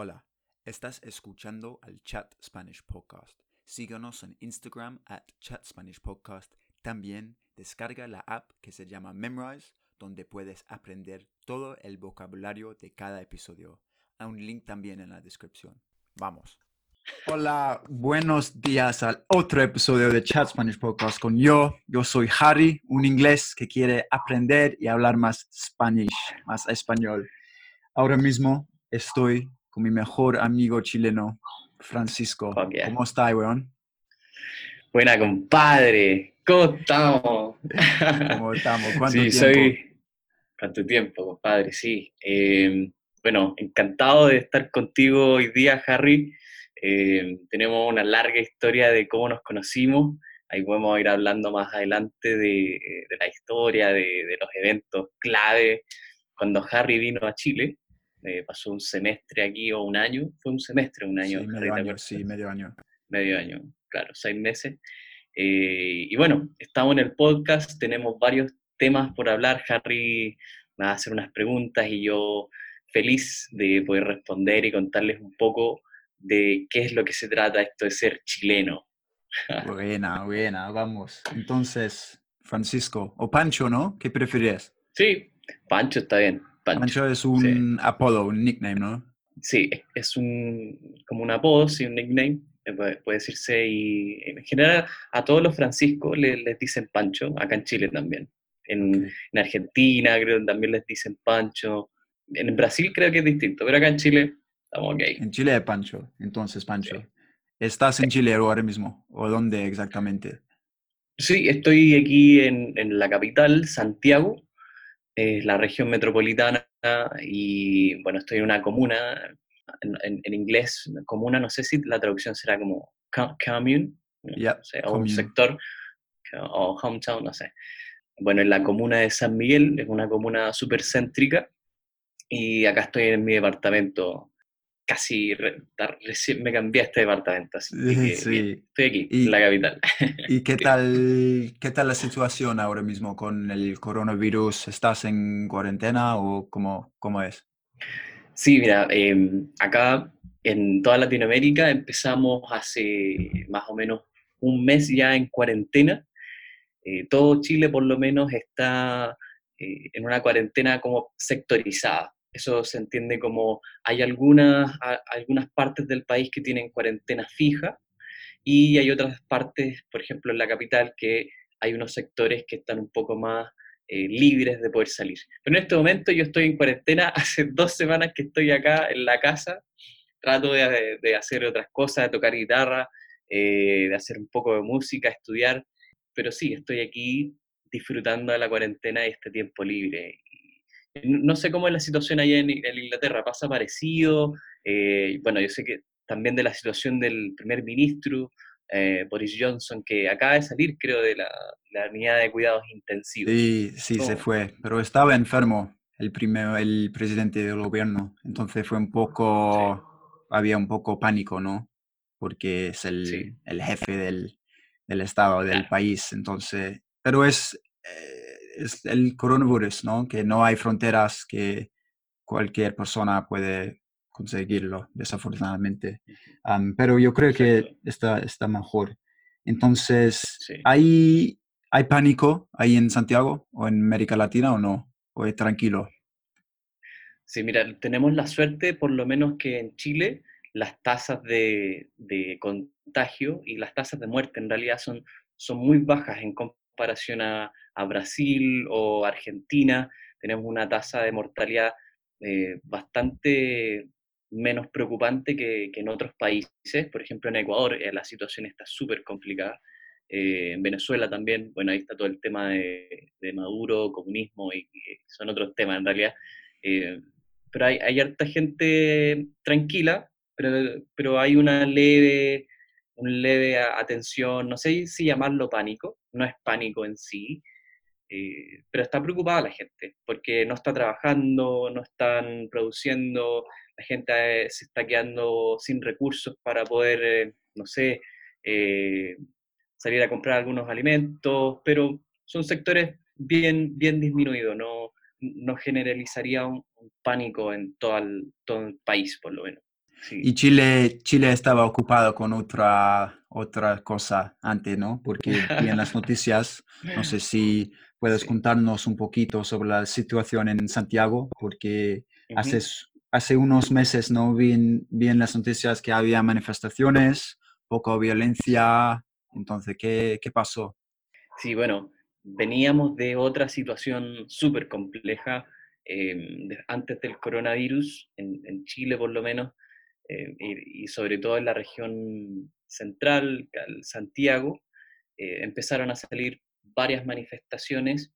Hola, estás escuchando al Chat Spanish Podcast. Síguenos en Instagram at Chat Spanish Podcast. También descarga la app que se llama Memrise, donde puedes aprender todo el vocabulario de cada episodio. Hay un link también en la descripción. Vamos. Hola, buenos días al otro episodio de Chat Spanish Podcast con yo. Yo soy Harry, un inglés que quiere aprender y hablar más Spanish, más español. Ahora mismo estoy con mi mejor amigo chileno, Francisco. Yeah. ¿Cómo está, weón? Buena, compadre. ¿Cómo estamos? ¿Cómo estamos? ¿Cuánto sí, tiempo? soy. ¿Cuánto tiempo, compadre? Sí. Eh, bueno, encantado de estar contigo hoy día, Harry. Eh, tenemos una larga historia de cómo nos conocimos. Ahí podemos ir hablando más adelante de, de la historia, de, de los eventos clave. Cuando Harry vino a Chile, eh, pasó un semestre aquí o un año. Fue un semestre, un año. Sí, medio ¿te año, sí, medio año. medio año, claro, seis meses. Eh, y bueno, estamos en el podcast, tenemos varios temas por hablar. Harry me va a hacer unas preguntas y yo feliz de poder responder y contarles un poco de qué es lo que se trata esto de ser chileno. Buena, buena, vamos. Entonces, Francisco, o Pancho, ¿no? ¿Qué prefieres? Sí, Pancho está bien. Pancho. Pancho es un apodo, un nickname, ¿no? Sí, es un, como un apodo, sí, un nickname, eh, puede, decirse, y en general a todos los franciscos le- les, dicen Pancho, acá en Chile también. En, Argentina creo que también les dicen Pancho. En Brasil creo que es distinto, pero acá en Chile estamos ok. En Chile es Pancho, entonces Pancho. ¿Estás en Chile ahora mismo? ¿O dónde exactamente? Sí, estoy aquí en, en la capital, Santiago, es la región metropolitana, y bueno, estoy en una comuna, en, en- en inglés, comuna, no sé si la traducción será como co- commune, no Ya, sé, o un sector, o hometown, no sé. Bueno, en la comuna de San Miguel, es una comuna súper céntrica, y acá estoy en mi departamento, casi, recién me cambié a este departamento, así que bien, Sí. estoy aquí, Y- en la capital. ¿Y qué tal, qué tal la situación ahora mismo con el coronavirus? ¿Estás en cuarentena o cómo, cómo es? Sí, mira, eh, acá en toda Latinoamérica empezamos hace más o menos un mes ya en cuarentena. Eh, todo Chile por lo menos está eh, en una cuarentena como sectorizada. Eso se entiende como hay algunas, a- algunas partes del país que tienen cuarentena fija y hay otras partes, por ejemplo en la capital, que hay unos sectores que están un poco más eh, libres de poder salir. Pero en este momento yo estoy en cuarentena, hace dos semanas que estoy acá en la casa, trato de, de hacer otras cosas, de tocar guitarra, eh, de hacer un poco de música, estudiar, pero sí, estoy aquí disfrutando de la cuarentena y este tiempo libre. No sé cómo es la situación allá en, en Inglaterra, ¿pasa parecido? Eh, bueno, yo sé que también de la situación del primer ministro, eh, Boris Johnson, que acaba de salir, creo, de la, la unidad de cuidados intensivos. Sí, sí, se fue, pero estaba enfermo el primero, el presidente del gobierno, entonces fue un poco, había un poco pánico, ¿no? Porque es el, Sí. el jefe del, del estado, del Claro. país, entonces, pero es, eh, es el coronavirus, ¿no? Que no hay fronteras, que cualquier persona puede conseguirlo, desafortunadamente. Am, pero yo creo que Exacto. está, está mejor. Entonces, Sí. ¿hay, ¿hay pánico ahí en Santiago o en América Latina o no? ¿O es tranquilo? Sí, mira, tenemos la suerte, por lo menos que en Chile, las tasas de, de contagio y las tasas de muerte en realidad son, son muy bajas en comparación a, a Brasil o Argentina. Tenemos una tasa de mortalidad eh, bastante menos preocupante que, que en otros países. Por ejemplo, en Ecuador eh, la situación está súper complicada. Eh, en Venezuela también, bueno, ahí está todo el tema de, de Maduro, comunismo, y, y son otros temas en realidad. Eh, pero hay, hay harta gente tranquila, pero, pero hay una leve, un leve atención, no sé si llamarlo pánico, no es pánico en sí, eh, pero está preocupada la gente, porque no está trabajando, no están produciendo, la gente eh, se está quedando sin recursos para poder, eh, no sé, salir a comprar algunos alimentos, pero son sectores bien, bien disminuidos, no, no generalizaría un, pánico en todo el país, por lo menos. Y Chile, Chile estaba ocupado con otra, otra cosa antes, ¿no? Porque vi en las noticias, no sé si puedes contarnos un poquito sobre la situación en Santiago, porque hace, hace unos meses no vi vi en las noticias que había manifestaciones, poca violencia, entonces, ¿qué, qué pasó? Sí, bueno, veníamos de otra situación súper compleja em, antes del coronavirus, en, Chile por lo menos, em, y, sobre todo en la región central, Santiago, eh, empezaron a salir varias manifestaciones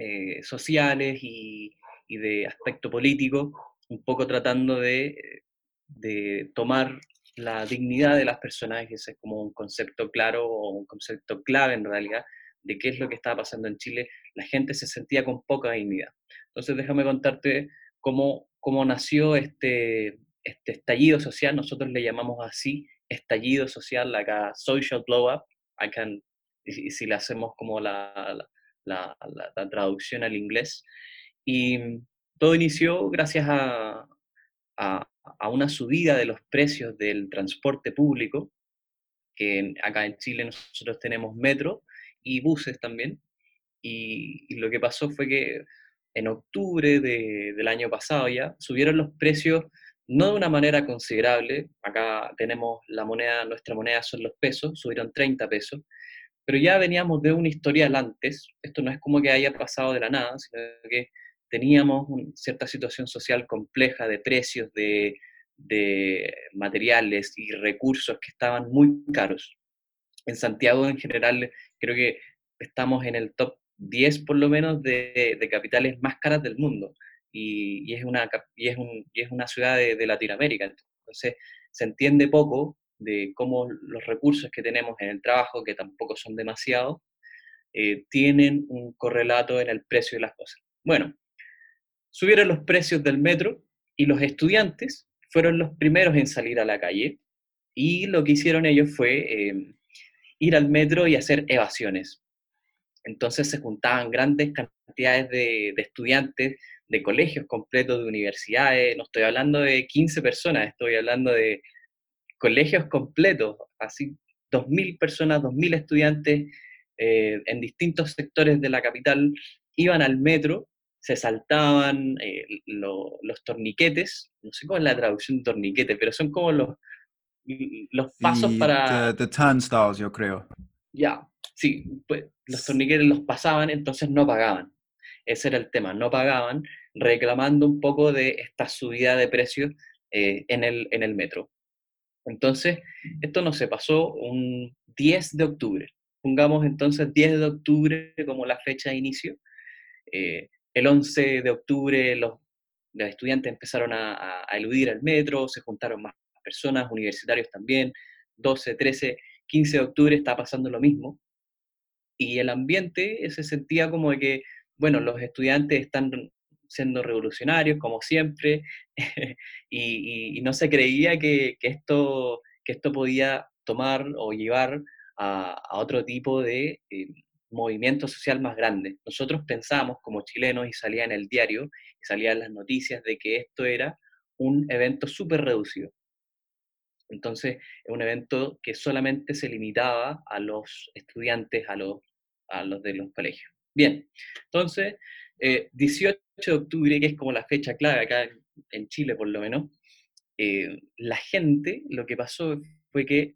eh, sociales y, y, de aspecto político, un poco tratando de, de tomar la dignidad de las personas, ese es como un concepto claro o un concepto clave en realidad de qué es lo que estaba pasando en Chile, la gente se sentía con poca dignidad. Entonces déjame contarte cómo, cómo nació este, este estallido social, nosotros le llamamos así, estallido social, acá social blow up, I can, y, si le hacemos como la, la, la, traducción al inglés. Y todo inició gracias a, a, a una subida de los precios del transporte público, que acá en Chile nosotros tenemos metro y buses también, y, lo que pasó fue que en octubre del año pasado ya subieron los precios no de una manera considerable, acá tenemos la moneda, nuestra moneda son los pesos, subieron 30 pesos, pero ya veníamos de un historial antes, esto no es como que haya pasado de la nada, sino que teníamos una cierta situación social compleja de precios, de, materiales y recursos que estaban muy caros. En Santiago en general creo que estamos en el top 10 por lo menos de, capitales más caras del mundo y, es, una, y es, es una ciudad de, Latinoamérica. Entonces se entiende poco de cómo los recursos que tenemos en el trabajo, que tampoco son demasiados, eh, tienen un correlato en el precio de las cosas. Bueno, subieron los precios del metro y los estudiantes fueron los primeros en salir a la calle y lo que hicieron ellos fue em, ir al metro y hacer evasiones. Entonces se juntaban grandes cantidades de, estudiantes de colegios completos, de universidades, no estoy hablando de 15 personas, estoy hablando de colegios completos, así 2.000 personas, 2.000 estudiantes eh, en distintos sectores de la capital, iban al metro se saltaban eh, los torniquetes, no sé cómo es la traducción de torniquete, pero son como los, los pasos para... The, turnstiles, yo creo. Ya, sí, pues los torniquetes los pasaban, entonces no pagaban. Ese era el tema, no pagaban, reclamando un poco de esta subida de precios eh, en, el, en el metro. Entonces, esto no se pasó un 10 de octubre. Pongamos entonces 10 de octubre como la fecha de inicio. Eh, el 11 de octubre los, estudiantes empezaron a, eludir el metro, se juntaron más personas, universitarios también, 12, 13, 15 de octubre está pasando lo mismo. Y el ambiente se sentía como de que, bueno, los estudiantes están siendo revolucionarios, como siempre, y, no se creía que, esto, que esto podía tomar o llevar a, otro tipo de, eh, movimiento social más grande. Nosotros pensamos como chilenos y salía en el diario y salían las noticias de que esto era un evento súper reducido. Entonces, es un evento que solamente se limitaba a los estudiantes, a los, a los de los colegios. Bien, entonces, 18 eh, de octubre, que es como la fecha clave acá en Chile por lo menos, eh, la gente, lo que pasó fue que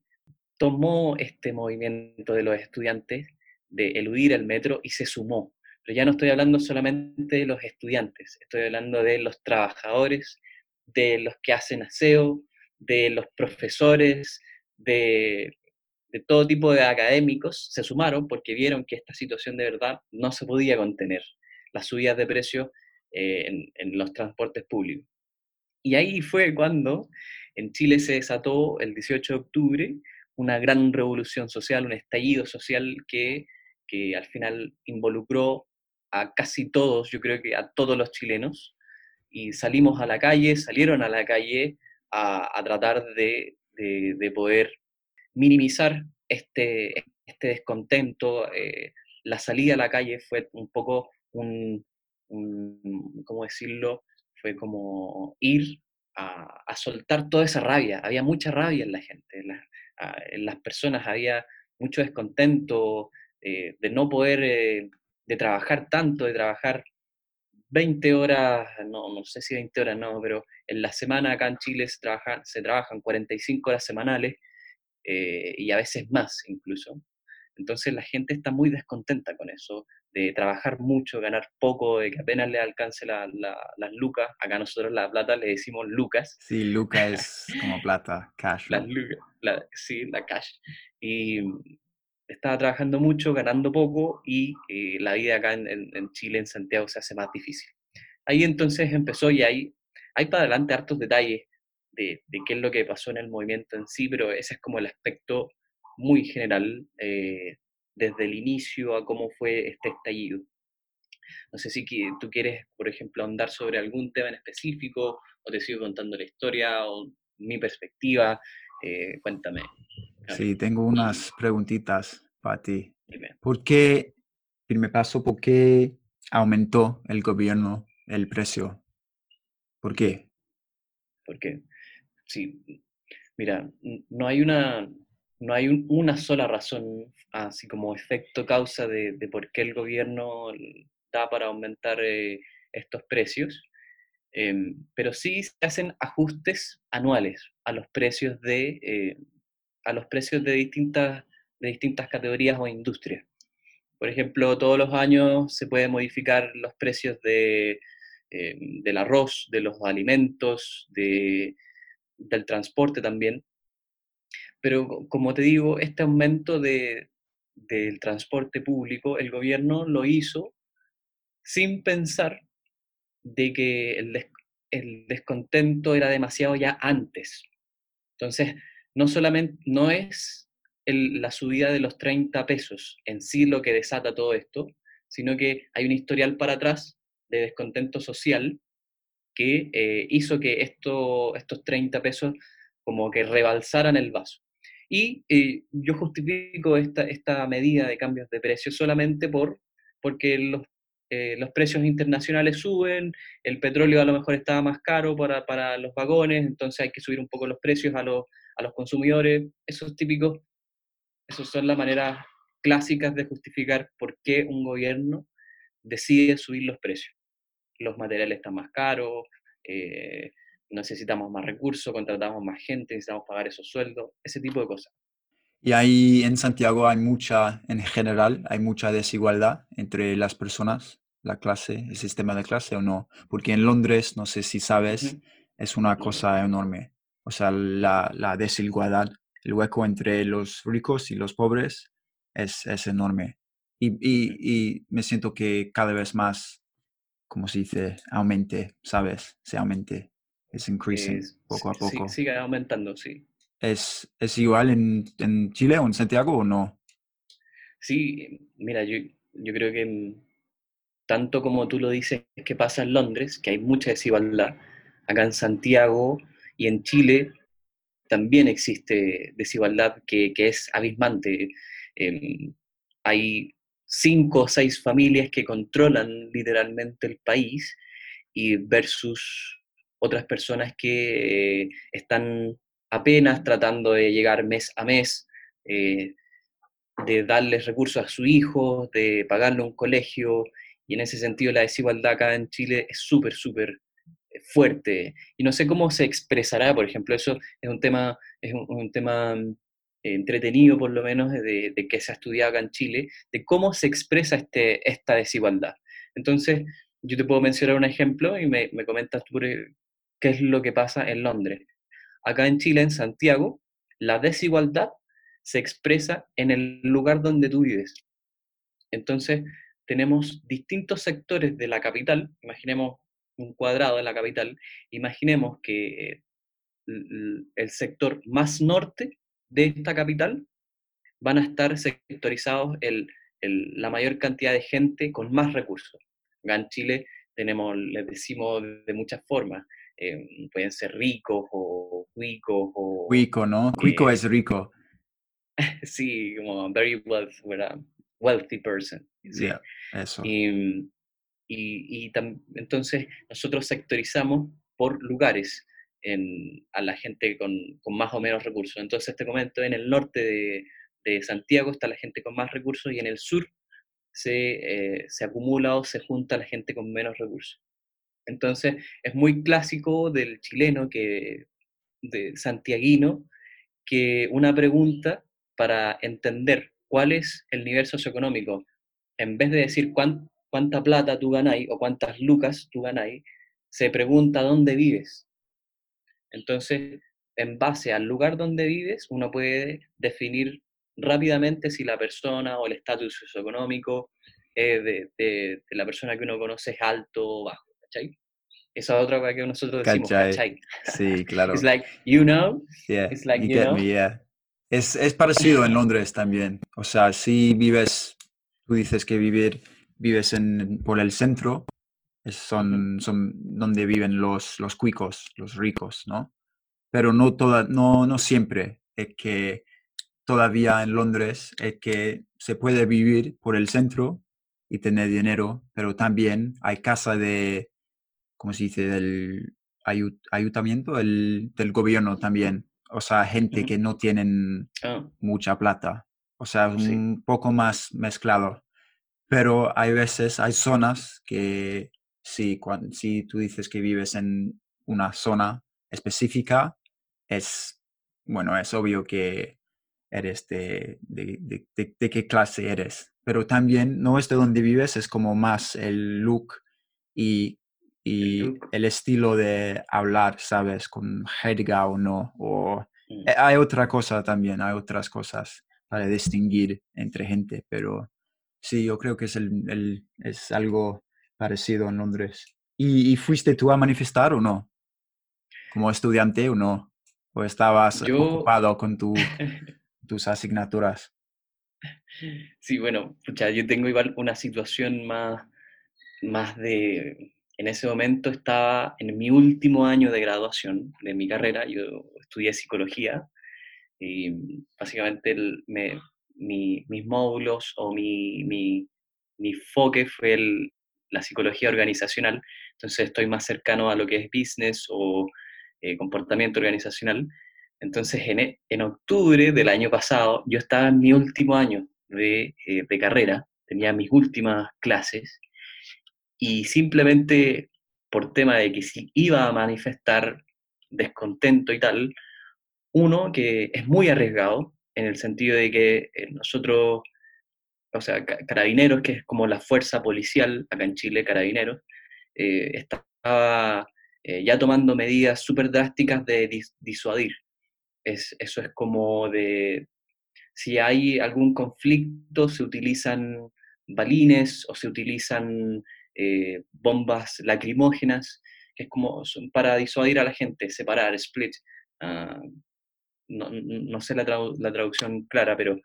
tomó este movimiento de los estudiantes de eludir el metro y se sumó. Pero ya no estoy hablando solamente de los estudiantes, estoy hablando de los trabajadores, de los que hacen aseo, de los profesores, de, todo tipo de académicos, se sumaron porque vieron que esta situación de verdad no se podía contener, las subidas de precios eh, en, en los transportes públicos. Y ahí fue cuando en Chile se desató el 18 de octubre una gran revolución social, un estallido social que que al final involucró a casi todos, yo creo que a todos los chilenos, y salimos a la calle, salieron a la calle a, tratar de, poder minimizar este, este descontento. Eh, la salida a la calle fue un poco un, ¿cómo decirlo? Fue como ir a, soltar toda esa rabia. Había mucha rabia en la gente, en, las personas había mucho descontento eh, de no poder, eh, de trabajar tanto, de trabajar 20 horas, no, no sé si 20 horas no, pero en la semana acá en Chile se, trabaja, se trabajan 45 horas semanales eh, y a veces más incluso. Entonces la gente está muy descontenta con eso, de trabajar mucho, ganar poco, de que apenas le alcance las lucas. Acá nosotros la plata le decimos lucas. Sí, lucas es como plata, cash. Las sí, la cash. Y estaba trabajando mucho, ganando poco y eh, la vida acá en, Chile, en Santiago, se hace más difícil. Ahí entonces empezó y hay, hay para adelante hartos detalles de, qué es lo que pasó en el movimiento en sí, pero ese es como el aspecto muy general eh, desde el inicio a cómo fue este estallido. No sé si tú quieres, por ejemplo, ahondar sobre algún tema en específico o te sigo contando la historia o mi perspectiva. Eh, cuéntame. Sí, tengo unas preguntitas para ti. ¿Por qué, primer paso, por qué aumentó el gobierno el precio? ¿Por qué? Porque, sí, mira, no hay una, no hay una sola razón, así como efecto causa de, por qué el gobierno da para aumentar eh, estos precios, em, pero sí se hacen ajustes anuales a los precios de, eh, a los precios de distintas, de distintas categorías o industrias. Por ejemplo, todos los años se pueden modificar los precios de, em, del arroz, de los alimentos, de, del transporte también. Pero como te digo, este aumento del transporte público, el gobierno lo hizo sin pensar de que el, descontento era demasiado ya antes. Entonces, no solamente, no es la subida de los 30 pesos en sí lo que desata todo esto, sino que hay un historial para atrás de descontento social que eh, hizo que esto, estos 30 pesos como que rebalsaran el vaso. Y eh, yo justifico esta, esta medida de cambios de precios solamente por, porque los, eh, los precios internacionales suben, el petróleo a lo mejor estaba más caro para, para los vagones, entonces hay que subir un poco los precios a los, a los consumidores. Esos típicos, esas son las maneras clásicas de justificar por qué un gobierno decide subir los precios. Los materiales están más caros, eh, necesitamos más recursos, contratamos más gente, necesitamos pagar esos sueldos, ese tipo de cosas. Y ahí en Santiago hay mucha, en general, hay mucha desigualdad entre las personas, la clase, el sistema de clase o no. Porque en Londres, no sé si sabes, es una cosa enorme. O sea, la, la, desigualdad, el hueco entre los ricos y los pobres es, es enorme. Y, y, y, me siento que cada vez más, como se dice, aumente, ¿sabes? Se aumente es increasing poco a poco. Sí, sigue aumentando, sí. ¿Es, es igual en, en, Chile o en Santiago o no? Sí, mira, yo, yo creo que tanto como tú lo dices que pasa en Londres, que hay mucha desigualdad, acá en Santiago y en Chile también existe desigualdad que, que es abismante. Em, hay cinco o seis familias que controlan literalmente el país y versus otras personas que eh, están apenas tratando de llegar mes a mes, eh, de darles recursos a su hijo, de pagarle un colegio, y en ese sentido la desigualdad acá en Chile es súper, súper eh, fuerte. Y no sé cómo se expresará, por ejemplo, eso es un tema, es un, tema entretenido por lo menos de, que se ha estudiado acá en Chile, de cómo se expresa este, esta desigualdad. Entonces, yo te puedo mencionar un ejemplo y me, me comentas tú qué es lo que pasa en Londres. Acá en Chile, en Santiago, la desigualdad se expresa en el lugar donde tú vives. Entonces, tenemos distintos sectores de la capital, imaginemos un cuadrado de la capital, imaginemos que el sector más norte de esta capital van a estar sectorizados el, la mayor cantidad de gente con más recursos. Acá en Chile tenemos, les decimos de muchas formas, eh, pueden ser ricos o cuicos o... Cuico, ¿no? Cuico es rico. sí, como very wealthy, wealthy person. Sí, eso. Y, y, y entonces nosotros sectorizamos por lugares. A la gente con, más o menos recursos. Entonces te comento, en el norte de, Santiago está la gente con más recursos y en el sur se, eh, se acumula o se junta la gente con menos recursos. Entonces, es muy clásico del chileno, que, de santiaguino, que una pregunta para entender cuál es el nivel socioeconómico, en vez de decir cuánta plata tú ganáis o cuántas lucas tú ganáis, se pregunta dónde vives. Entonces, en base al lugar donde vives, uno puede definir rápidamente si la persona o el estatus socioeconómico de, de, la persona que uno conoce es alto o bajo, ¿cachai? Esa es otra cosa que nosotros decimos, ¿cachai? Sí, claro. It's like, you know? Yeah, It's like, you, you know? me, yeah. Es, es parecido en Londres también. O sea, si vives, tú dices que vivir, vives en, por el centro, es- son, son donde viven los, los cuicos, los ricos, ¿no? Pero no, toda, no, no siempre. Es que todavía en Londres es que se puede vivir por el centro y tener dinero, pero también hay casa de, ¿cómo se dice? Del ayu- ayuntamiento, el, del gobierno también. O sea, gente que no tienen Ah, mucha plata. O sea, Sí. un poco más mezclado. Pero hay veces, hay zonas que sí, cuan- si tú dices que vives en una zona específica, es, bueno, es obvio que eres de, de, de- de- de qué clase eres. Pero también no es de dónde vives, es como más el look y, y el estilo de hablar, ¿sabes? Con jerga o no. O, mm. eh, hay otra cosa también, hay otras cosas para distinguir entre gente, pero sí, yo creo que es, el, el- es algo parecido en Londres. ¿Y, y fuiste tú a manifestar o no? ¿Como estudiante o no? ¿O estabas Yo, ocupado con tu, tus asignaturas? sí, bueno, pucha, yo tengo igual una situación más, más de... En ese momento estaba en mi último año de graduación de mi carrera, yo estudié psicología y básicamente el- me- mi- mis módulos o mi, mi, mi enfoque fue el- la psicología organizacional, entonces estoy más cercano a lo que es business o eh, comportamiento organizacional. Entonces en, e- en octubre del año pasado yo estaba en mi último año de, eh, de carrera, tenía mis últimas clases y simplemente por tema de que si iba a manifestar descontento y tal, uno, que es muy arriesgado, en el sentido de que eh, nosotros, o sea, ca- Carabineros, que es como la fuerza policial acá en Chile, Carabineros, eh, estaba eh, ya tomando medidas súper drásticas de dis- disuadir. Es, eso es como de, si hay algún conflicto, se utilizan balines o se utilizan eh, bombas lacrimógenas, que es como para disuadir a la gente, separar, split. ah, no, no sé la, la traducción clara, pero,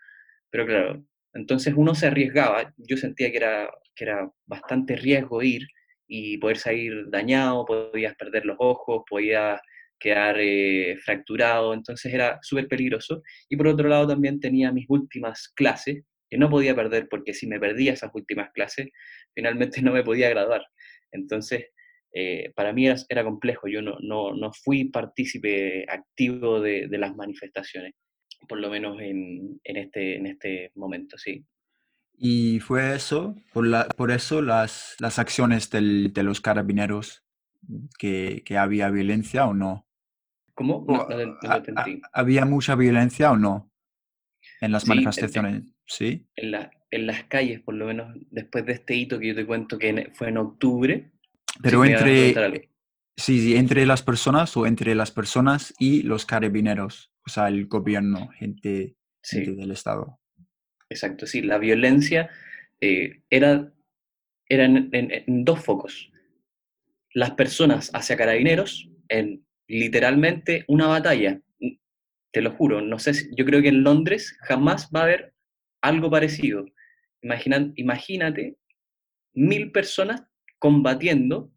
pero claro, entonces uno se arriesgaba, yo sentía que era, que era bastante riesgo ir y poder salir dañado, podías perder los ojos, podías quedar eh, fracturado, entonces era súper peligroso. Y por otro lado también tenía mis últimas clases, que no podía perder porque si me perdía esas últimas clases, finalmente no me podía graduar. Entonces, eh, para mí era, era complejo, yo no, no, no fui partícipe activo de, de las manifestaciones, por lo menos en, en, este, en este momento, sí. Y fue eso, por, la, por eso las, las acciones del- de los carabineros, que, que había violencia o no. ¿Cómo? No, no, no a- a-. ¿Había mucha violencia o no en las Sí, en- en- manifestaciones? Sí. en, la- en las calles, por lo menos después de este hito que yo te cuento que fue en octubre. Pero preguntar entre, algo. sí, sí, entre las personas o entre las personas y los carabineros, o sea, el gobierno, gente, gente del Estado. exacto, sí. La violencia eh, era, era en, en- en dos focos. Las personas hacia carabineros, en literalmente una batalla. Te lo juro, no sé, si- yo creo que en Londres jamás va a haber algo parecido. Imagina- imagínate mil personas combatiendo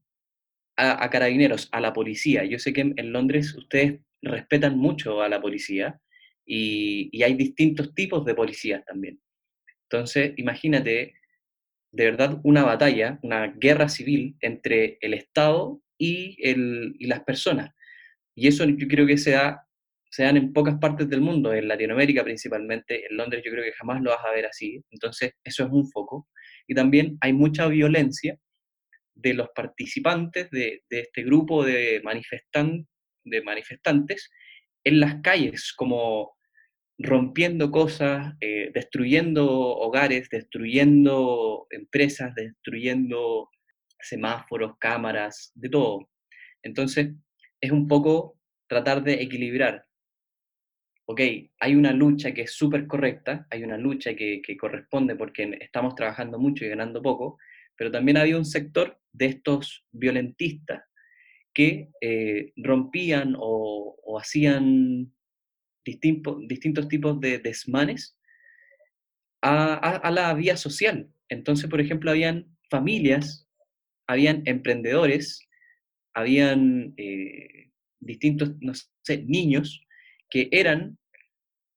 a, a carabineros, a la policía. Yo sé que en, en Londres ustedes respetan mucho a la policía y, hay distintos tipos de policías también. Entonces, imagínate de verdad una batalla, una guerra civil entre el Estado y, el, y las personas. Y eso yo creo que se, da, se dan en pocas partes del mundo, en Latinoamérica principalmente, en Londres yo creo que jamás lo vas a ver así, entonces eso es un foco. Y también hay mucha violencia de los participantes de, este grupo de, manifestan, de manifestantes en las calles, como rompiendo cosas, eh, destruyendo hogares, destruyendo empresas, destruyendo semáforos, cámaras, de todo. Entonces, es un poco tratar de equilibrar. Ok, hay una lucha que es súper correcta, hay una lucha que, que, corresponde porque estamos trabajando mucho y ganando poco, pero también había un sector de estos violentistas que eh, rompían o, hacían distintos tipos de desmanes a, la vía social. Entonces, por ejemplo, habían familias, habían emprendedores, habían eh, distintos, niños que eran,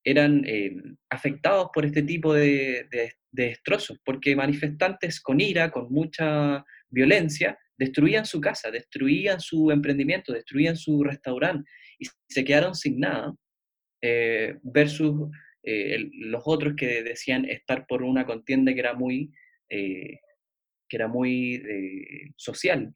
eh, afectados por este tipo de destrozos, porque manifestantes con ira, con mucha violencia, destruían su casa, destruían su emprendimiento, destruían su restaurante y se quedaron sin nada, eh, versus eh, los otros que decían estar por una contienda que era muy, eh, que era muy social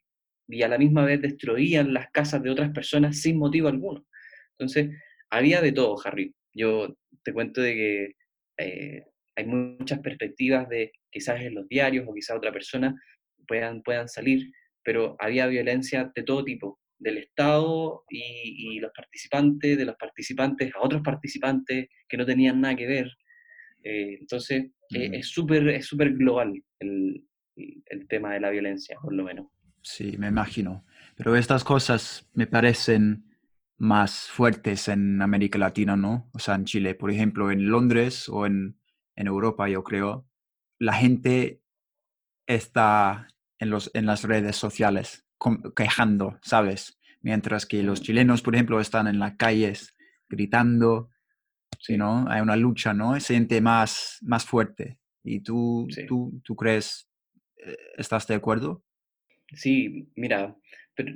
y a la misma vez destruían las casas de otras personas sin motivo alguno. Entonces, había de todo, Harry. Yo te cuento de que hay muchas perspectivas de quizás en los diarios o quizás otra persona puedan, puedan salir, pero había violencia de todo tipo, del Estado y, los participantes, de los participantes a otros participantes que no tenían nada que ver. Eh, entonces, eh, es súper es super global el, el tema de la violencia, por lo menos. Sí, me imagino. Pero estas cosas me parecen más fuertes en América Latina, ¿no? O sea, en Chile, por ejemplo, en Londres o en en Europa, yo creo, la gente está en, los, en las redes sociales quejando, ¿sabes? Mientras que los chilenos, por ejemplo, están en las calles gritando, sí. ¿no? Hay una lucha, ¿no? Se siente más, más fuerte. ¿Y tú, tú, tú crees, eh, estás de acuerdo? Sí, mira, pero,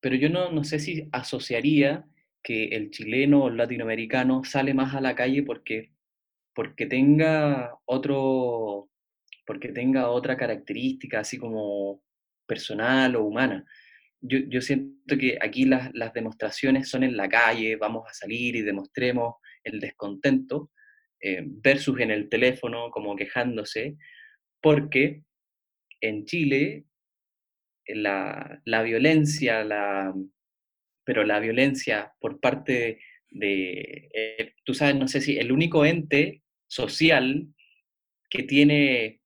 pero yo no, no sé si asociaría que el chileno o el latinoamericano sale más a la calle porque porque tenga otro, porque tenga otra característica así como personal o humana. Yo, siento que aquí las, demostraciones son en la calle, vamos a salir y demostremos el descontento, eh, versus en el teléfono como quejándose, porque en Chile la, la violencia, la, pero la violencia por parte de, eh, tú sabes, no sé si el único ente social que tiene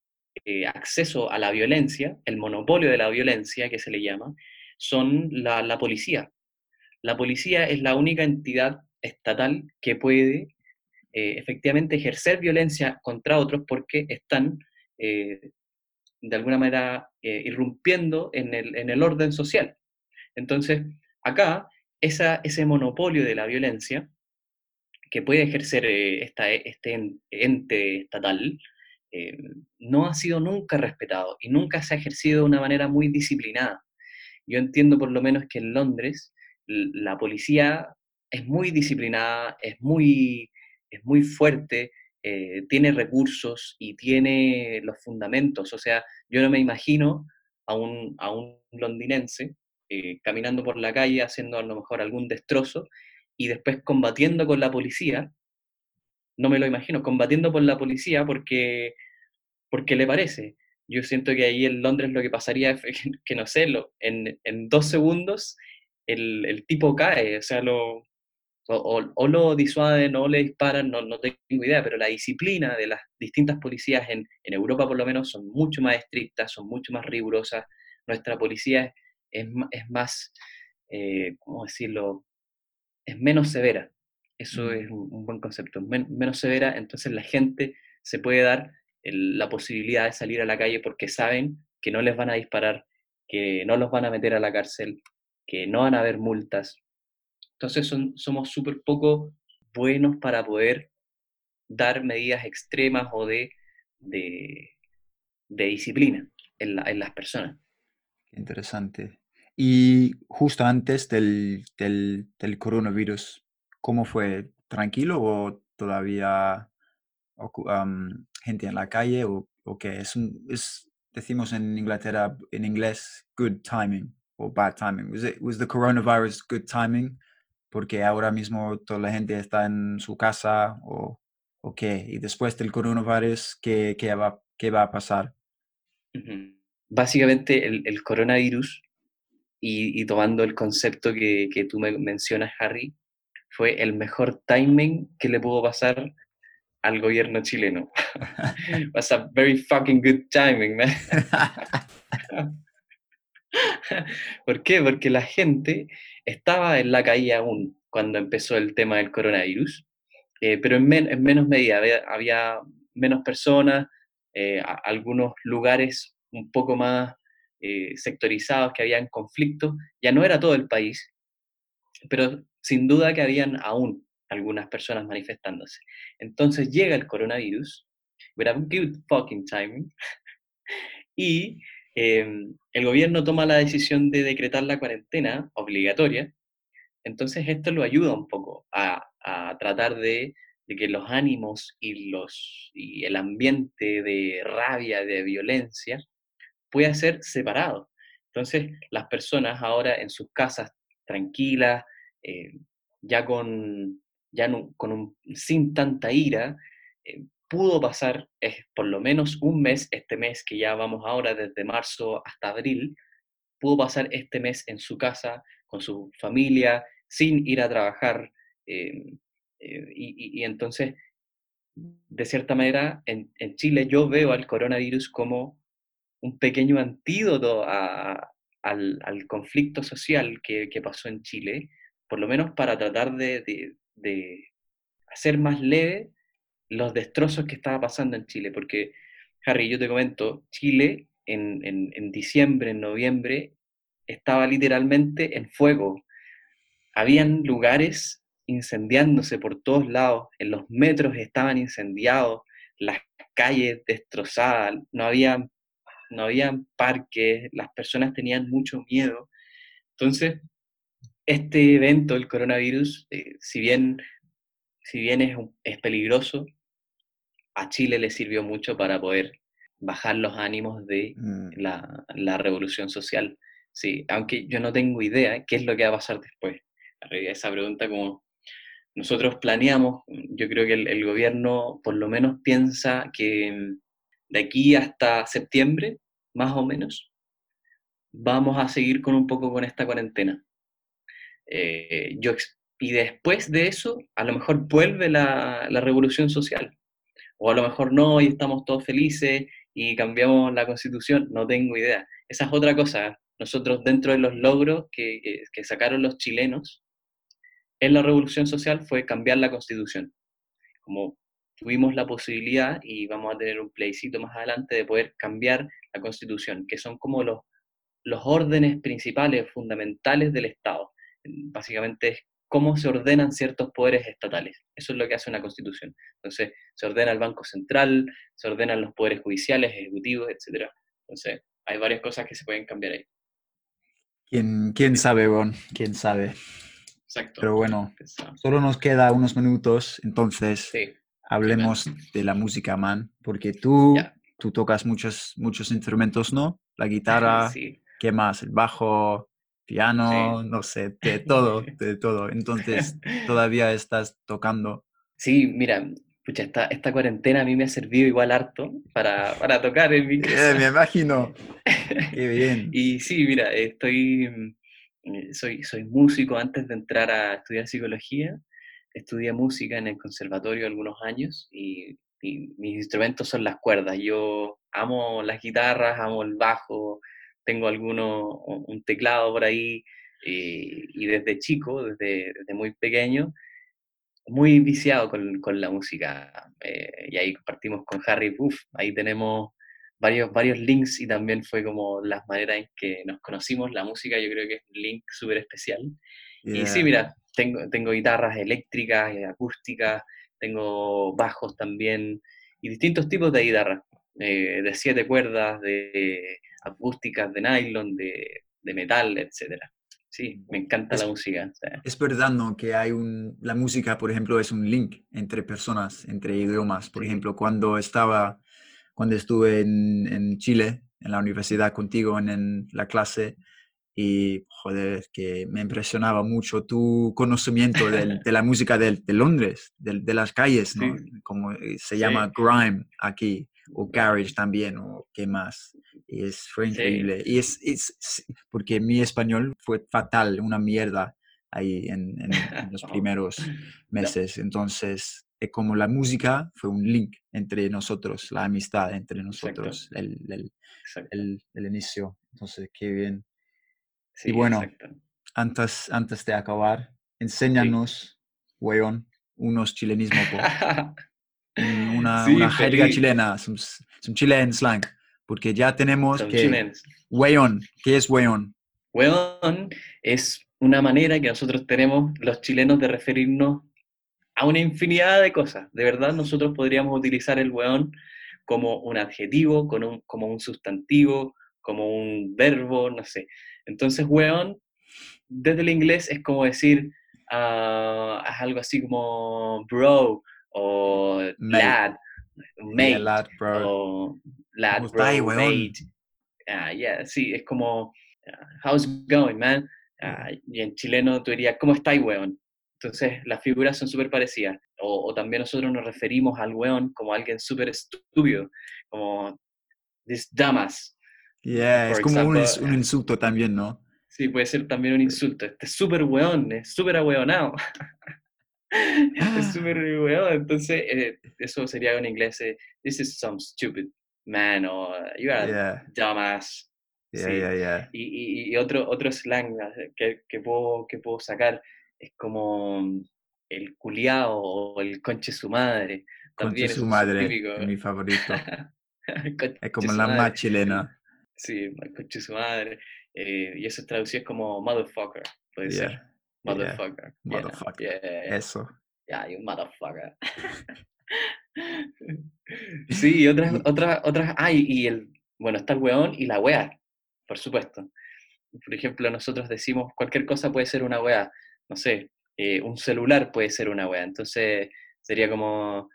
eh, acceso a la violencia, el monopolio de la violencia que se le llama, son la, policía. La policía es la única entidad estatal que puede eh, efectivamente ejercer violencia contra otros porque están eh, de alguna manera irrumpiendo en el, orden social. Entonces, acá, esa, ese monopolio de la violencia que puede ejercer eh, este ente estatal eh, no ha sido nunca respetado y nunca se ha ejercido de una manera muy disciplinada. Yo entiendo por lo menos que en Londres la policía es muy disciplinada, es muy, es muy fuerte, eh, tiene recursos y tiene los fundamentos. O sea, yo no me imagino a un, a un londinense caminando por la calle haciendo a lo mejor algún destrozo y después combatiendo con la policía, no me lo imagino, combatiendo con la policía porque, le parece. Yo siento que ahí en Londres lo que pasaría es que, no sé, lo, en, dos segundos el, tipo cae, o sea, lo, o, lo disuaden o le disparan, no, no, tengo idea, pero la disciplina de las distintas policías en, Europa por lo menos son mucho más estrictas, son mucho más rigurosas. Nuestra policía es, es más, eh, ¿cómo decirlo?, es menos severa. Eso es un, buen concepto. menos severa, entonces la gente se puede dar la posibilidad de salir a la calle porque saben que no les van a disparar, que no los van a meter a la cárcel, que no van a haber multas. Entonces son, somos súper poco buenos para poder dar medidas extremas o de, de, disciplina en, en las personas. Interesante. Y justo antes del, del, del coronavirus, ¿cómo fue? ¿Tranquilo o todavía am, gente en la calle o, o qué? Es, un- es, decimos en Inglaterra, en inglés, good timing o bad timing. Was it, was the coronavirus good timing? Porque ahora mismo toda la gente está en su casa o, o qué. Y después del coronavirus, ¿qué, qué va, qué va a pasar? Básicamente el, el coronavirus, y, y tomando el concepto que, que tú me mencionas, Harry, fue el mejor timing que le pudo pasar al gobierno chileno. Was a very fucking good timing, man. ¿Por qué? Porque la gente estaba en la calle aún cuando empezó el tema del coronavirus, eh, pero en, men- en menos medida. Había, había menos personas, eh, a- algunos lugares un poco más eh, sectorizados que habían conflictos. Ya no era todo el país, pero sin duda que habían aún algunas personas manifestándose. Entonces llega el coronavirus, with a good fucking timing, y eh, el gobierno toma la decisión de decretar la cuarentena obligatoria, entonces esto lo ayuda un poco a, a tratar de, de que los ánimos y, los, y el ambiente de rabia, de violencia, pueda ser separado. Entonces las personas ahora en sus casas tranquilas, eh, ya con, ya no- con un, sin tanta ira, eh, pudo pasar es, por lo menos un mes, este mes que ya vamos ahora desde marzo hasta abril, pudo pasar este mes en su casa, con su familia, sin ir a trabajar. eh, eh, y, y- y entonces, de cierta manera, en, en Chile yo veo al coronavirus como un pequeño antídoto a- al, al conflicto social que, que pasó en Chile, por lo menos para tratar de, de- hacer más leve los destrozos que estaba pasando en Chile, porque, Harry, yo te comento, Chile en, en- en diciembre, en noviembre, estaba literalmente en fuego. Habían lugares incendiándose por todos lados, en los metros estaban incendiados, las calles destrozadas, no había, no había parques, las personas tenían mucho miedo. Entonces, este evento, el coronavirus, eh, si bien, si bien es, peligroso, a Chile le sirvió mucho para poder bajar los ánimos de Mm, la, la revolución social. Sí, aunque yo no tengo idea qué es lo que va a pasar después. Esa pregunta como nosotros planeamos, yo creo que el, el gobierno por lo menos piensa que mm, de aquí hasta septiembre, más o menos, vamos a seguir con un poco con esta cuarentena. Eh, yo, y después de eso, a lo mejor vuelve la, la revolución social. O a lo mejor no, y estamos todos felices y cambiamos la constitución, no tengo idea. Esa es otra cosa. Nosotros dentro de los logros que, que- que sacaron los chilenos en la revolución social fue cambiar la constitución. Como tuvimos la posibilidad, y vamos a tener un plebiscito más adelante, de poder cambiar la constitución, que son como los, los órdenes principales, fundamentales del Estado. Básicamente es cómo se ordenan ciertos poderes estatales. Eso es lo que hace una constitución. Entonces, se ordena el Banco Central, se ordenan los poderes judiciales, ejecutivos, etc. Entonces, hay varias cosas que se pueden cambiar ahí. ¿Quién, quién sabe, Ron? ¿Quién sabe? Exacto. Pero bueno, solo nos queda unos minutos, entonces Sí, hablemos de la música, man, porque tú, tú tocas muchos, muchos instrumentos, ¿no? La guitarra, Sí, ¿qué más? El bajo, piano, no sé, de todo, de todo. Entonces, todavía estás tocando. Sí, mira, pucha, esta, esta cuarentena a mí me ha servido igual harto para, para tocar en mi Eh, casa. me imagino. Qué bien. Y sí, mira, estoy, mm, eh, soy, soy músico antes de entrar a estudiar psicología. Estudié música en el conservatorio algunos años y, y mis instrumentos son las cuerdas. Yo amo las guitarras, amo el bajo, tengo alguno, un teclado por ahí eh, y desde chico, desde, desde muy pequeño, muy viciado con, con la música. eh, y ahí compartimos con Harry, uff, ahí tenemos varios, varios links y también fue como las maneras en que nos conocimos. La música yo creo que es un link súper especial. Y sí, Yeah. mira, tengo, tengo guitarras eléctricas, acústicas, tengo bajos también y distintos tipos de guitarras, eh, de siete cuerdas, de acústicas, de nylon, de, de metal, etc. Sí, me encanta la música. Es verdad, ¿no? Que hay un... La música, por ejemplo, es un link entre personas, entre idiomas. Por ejemplo, cuando estaba, cuando estuve en, en Chile, en la universidad contigo, en, en la clase, y joder, que me impresionaba mucho tu conocimiento de, de la música de, de Londres, de, de, las calles, ¿no? Como eh, se llama grime aquí, o garage también, o qué más. Y es, fue increíble. Y es, es, porque mi español fue fatal, una mierda ahí en, en, los primeros meses. Entonces, es como la música fue un link entre nosotros, la amistad entre nosotros, el, el, el, el, inicio. Entonces, qué bien y bueno, antes, antes de acabar, enséñanos, weón, unos chilenismos. una, una jerga chilena, un chilen slang, porque ya tenemos que... Weón, ¿qué es weón? Weón es una manera que nosotros tenemos los chilenos de referirnos a una infinidad de cosas. De verdad, nosotros podríamos utilizar el weón como un adjetivo, como un, como un sustantivo, como un verbo, no sé. Entonces, weón, desde el inglés es como decir, uh, es algo así como bro o lad, mate, lad, bro. o lad, bro, mate. Uh, yeah, sí, es como, uh, how's it going, man? Ah, y en chileno tú dirías, ¿cómo estáis, weón? Entonces, las figuras son súper parecidas. O, o, también nosotros nos referimos al weón como alguien súper estúpido, como this dumbass, Yeah, es como un, un, insulto también, ¿no? Sí, puede ser también un insulto. Este es súper weón, es súper ahueonado. es súper weón. Entonces, eh, eso sería en inglés, eh, this is some stupid man, o you are yeah. dumbass. Yeah, sí. yeah, yeah. Y, y, y, otro, otro slang que, que, puedo, que puedo sacar es como el culiao o el conche su madre. Conche su madre, es mi favorito. es como la más chilena. Sí, escuché su madre. Eh, y eso traducido como motherfucker, puede ser. Motherfucker. Motherfucker. Eso. Ya, yeah, motherfucker. sí, y otras, otras, otras. Ah, y, el. Bueno, está el weón y la wea, por supuesto. Por ejemplo, nosotros decimos cualquier cosa puede ser una wea. No sé, eh, un celular puede ser una wea. Entonces sería como.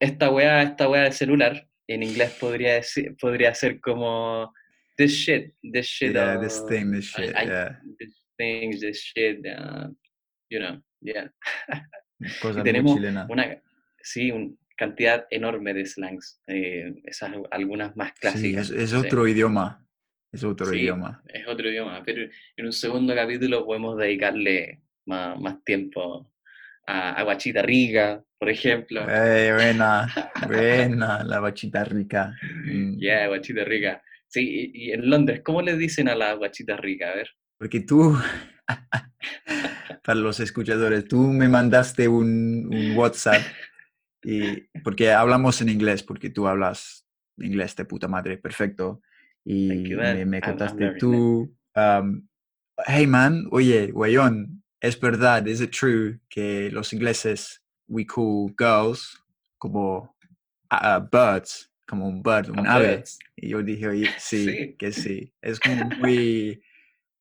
Esta wea, esta wea de celular en inglés podría, decir, podría ser como this shit, this shit. Yeah, this thing, this shit, I, yeah. This thing, this shit, uh, you know, yeah. Cosa tenemos chilena. una, sí, una cantidad enorme de slangs, eh, esas algunas más clásicas. Sí, es, es otro sí. idioma, es otro sí, idioma. Es otro idioma, pero en un segundo capítulo podemos dedicarle más, más tiempo a, a Guachita Rica, por ejemplo. Hey, buena, buena, la guachita rica. Mm. Yeah, guachita rica. Sí, y, y, en Londres, ¿cómo le dicen a la guachita rica? A ver. Porque tú, para los escuchadores, tú me mandaste un, un WhatsApp y porque hablamos en inglés, porque tú hablas inglés de puta madre, perfecto. Y me, me, contaste tú, um, hey man, oye, guayón, es verdad, is it true que los ingleses we call girls como uh, birds, como un bird, un ave. Y yo dije, oye, sí, Sí. que sí. Es como muy,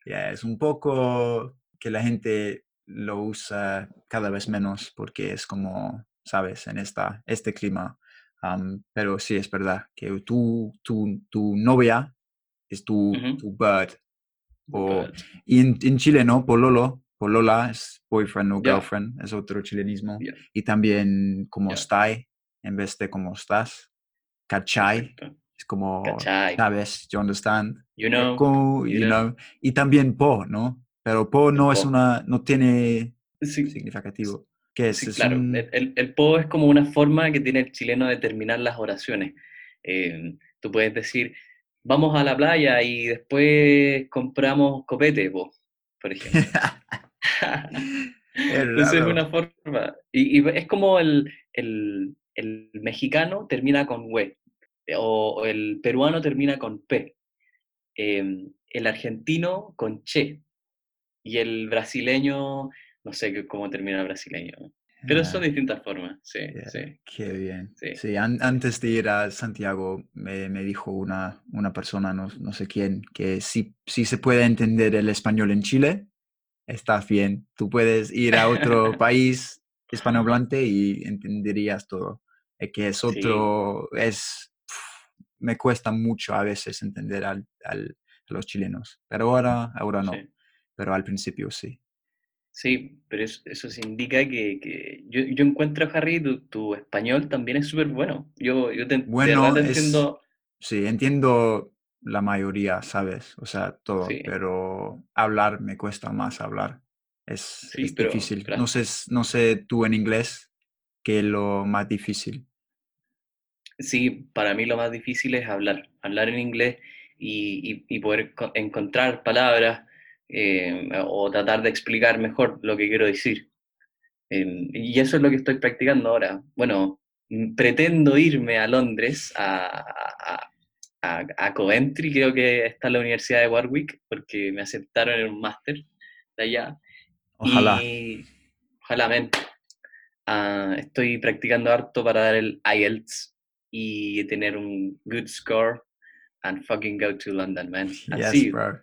yeah, es un poco que la gente lo usa cada vez menos porque es como, sabes, en esta, este clima. Um, pero sí, es verdad que tú, tu, tu novia es tu, Ujú. tu bird. O, Bird. y en, en Chile, ¿no? Pololo, polola es boyfriend o girlfriend, es otro chilenismo. Y también como estai, en vez de como estás. Cachai, Perfecto. Es como, Cachai. sabes, you understand. You know. Como, you you know. know. Y también po, ¿no? Pero po no es po. una, no tiene Sí, significativo. ¿Qué es? sí, Es claro. un- El, el, po es como una forma que tiene el chileno de terminar las oraciones. Eh, tú puedes decir, vamos a la playa y después compramos copete, po, por ejemplo. Es Entonces es una forma. Y, y es como el, el, el mexicano termina con we, o, o el peruano termina con p, eh, el argentino con che, y el brasileño, no sé cómo termina el brasileño. Pero son distintas formas, sí, sí. Qué bien. Sí, antes de ir a Santiago me, dijo una, una persona, no, no, sé quién, que si, si se puede entender el español en Chile, estás bien. Tú puedes ir a otro país hispanohablante y entenderías todo. Es que es otro, es, me cuesta mucho a veces entender al, al, a los chilenos, pero ahora, ahora no, pero al principio sí. Sí, pero eso, eso indica que, que yo, yo, encuentro, Harry, tu, tu español también es súper bueno. Yo, yo te, bueno, entiendo. Sí, entiendo la mayoría, ¿sabes? O sea, todo, pero hablar me cuesta más hablar. Es, es difícil. No sé, no sé tú en inglés qué es lo más difícil. Sí, para mí lo más difícil es hablar, hablar en inglés y, y, y poder encontrar palabras eh, o tratar de explicar mejor lo que quiero decir. Em, y eso es lo que estoy practicando ahora. Bueno, mm, pretendo irme a Londres, a, a, a, Coventry, creo que está la Universidad de Warwick, porque me aceptaron en un máster de allá. Ojalá. Y, ojalá, ah, estoy practicando harto para dar el IELTS y tener un good score and fucking go to London, man. Yes, bro.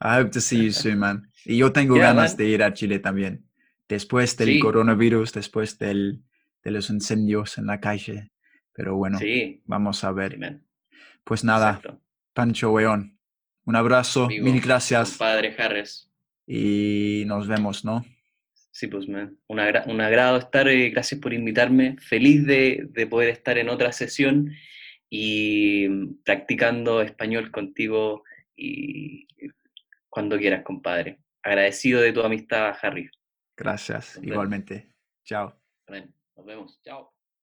I hope to see you soon, man. Y yo tengo ganas de ir a Chile también. Después del coronavirus, después del, de los incendios en la calle. Pero bueno, vamos a ver. pues nada, Pancho Weón, un abrazo, mil gracias. Padre Harris. Y nos vemos, ¿no? Sí, pues, man. Un, un agrado estar. Eh, gracias por invitarme. Feliz de, de poder estar en otra sesión y mm, practicando español contigo y cuando quieras, compadre. Agradecido de tu amistad, Harry. Gracias, igualmente. Chao. nos vemos. Chao.